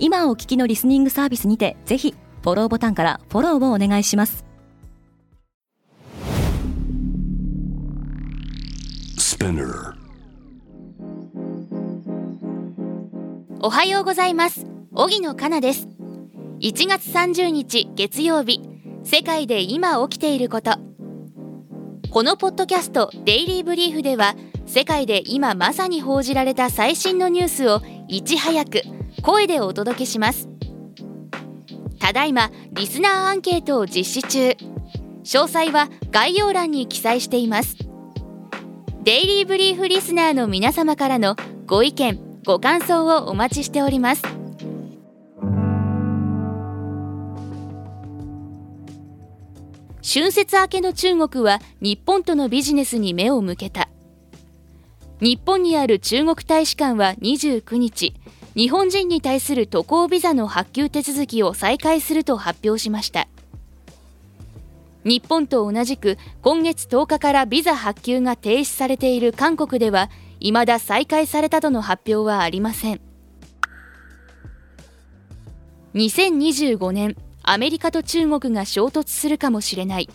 今お聞きのリスニングサービスにてぜひフォローボタンからフォローをお願いします。おはようございます。荻野かなです。1月30日月曜日世界で今起きていること。このポッドキャストデイリーブリーフでは世界で今まさに報じられた最新のニュースをいち早く声でお届けします。ただいまリスナーアンケートを実施中。詳細は概要欄に記載しています。デイリーブリーフリスナーの皆様からのご意見ご感想をお待ちしております。春節明けの中国は日本とのビジネスに目を向けた。日本にある中国大使館は29日日本人に対する渡航ビザの発給手続きを再開すると発表しました。日本と同じく今月10日からビザ発給が停止されている韓国では未だ再開されたとの発表はありません。2025年アメリカと中国が衝突するかもしれない。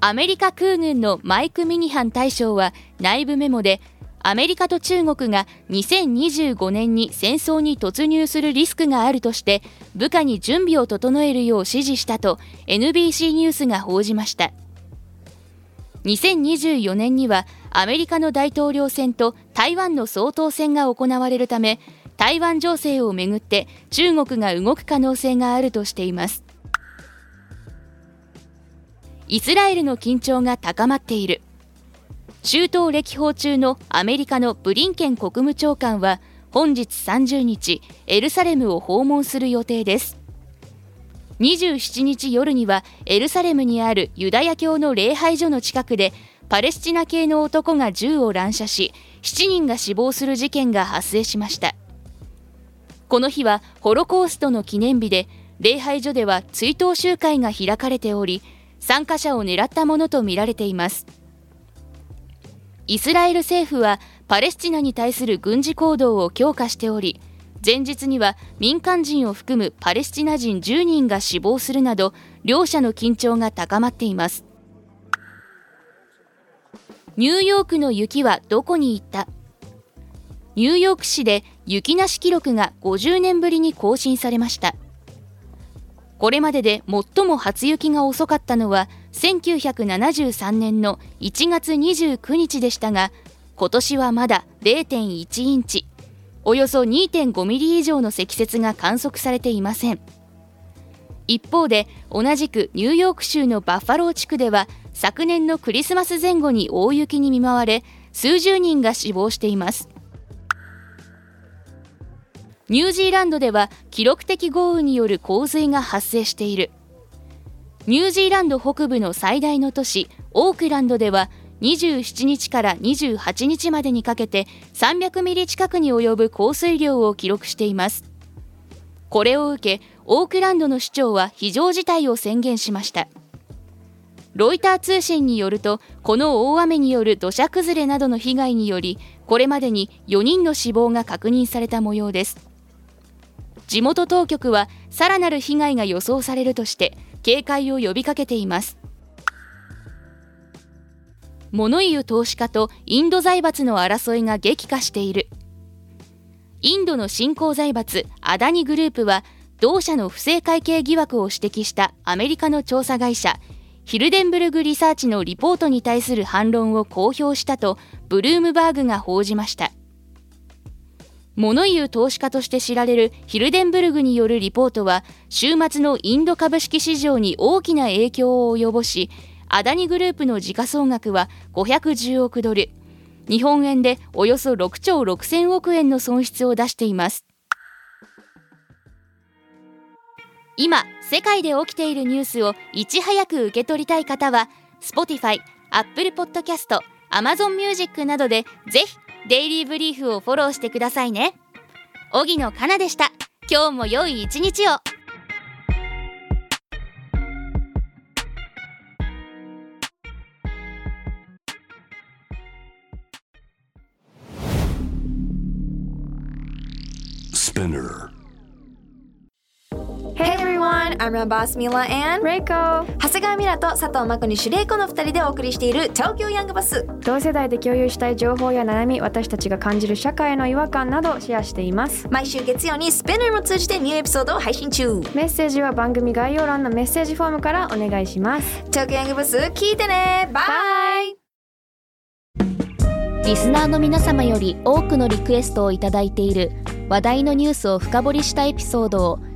アメリカ空軍のマイク・ミニハン大将は内部メモでアメリカと中国が2025年に戦争に突入するリスクがあるとして部下に準備を整えるよう指示したと NBC ニュースが報じました。2024年にはアメリカの大統領選と台湾の総統選が行われるため台湾情勢をめぐって中国が動く可能性があるとしています。イスラエルの緊張が高まっている。中東歴訪中のアメリカのブリンケン国務長官は本日30日エルサレムを訪問する予定です。27日夜にはエルサレムにあるユダヤ教の礼拝所の近くでパレスチナ系の男が銃を乱射し7人が死亡する事件が発生しました。この日はホロコーストの記念日で礼拝所では追悼集会が開かれており参加者を狙ったものとみられています。イスラエル政府はパレスチナに対する軍事行動を強化しており前日には民間人を含むパレスチナ人10人が死亡するなど両者の緊張が高まっています。ニューヨークの雪はどこに行った？ニューヨーク市で雪なし記録が50年ぶりに更新されました。これまでで最も初雪が遅かったのは1973年の1月29日でしたが今年はまだ0.1インチおよそ2.5ミリ以上の積雪が観測されていません。一方で同じくニューヨーク州のバッファロー地区では昨年のクリスマス前後に大雪に見舞われ数十人が死亡しています。ニュージーランドでは記録的豪雨による洪水が発生している。ニュージーランド北部の最大の都市オークランドでは27日から28日までにかけて300ミリ近くに及ぶ降水量を記録しています。これを受けオークランドの市長は非常事態を宣言しました。ロイター通信によるとこの大雨による土砂崩れなどの被害によりこれまでに4人の死亡が確認された模様です。地元当局はさらなる被害が予想されるとして警戒を呼びかけています。物言う投資家とインド財閥の争いが激化している。インドの新興財閥アダニグループは同社の不正会計疑惑を指摘したアメリカの調査会社ヒルデンブルグリサーチのリポートに対する反論を公表したとブルームバーグが報じました。物言う投資家として知られるヒルデンブルグによるリポートは週末のインド株式市場に大きな影響を及ぼしアダニグループの時価総額は510億ドル。日本円でおよそ6兆6000億円の損失を出しています。今世界で起きているニュースをいち早く受け取りたい方は Spotify、Apple Podcast、Amazon Music などでぜひデイリーブリーフをフォローしてくださいね。荻野かなでした。今日も良い一日を。Spinner. Everyone, I'm your boss Mila and レイコ長谷川ミラと佐藤真子にシュレイコの2人でお送りしている東京ヤングバス同世代で共有したい情報や悩み私たちが感じる社会の違和感などシェアしています。毎週月曜にスペナーも通じてニューエピソードを配信中。メッセージは番組概要欄のメッセージフォームからお願いします。東京ヤングバス聞いてね。バイリスナーの皆様より多くのリクエストをいただいている話題のニュースを深掘りしたエピソードを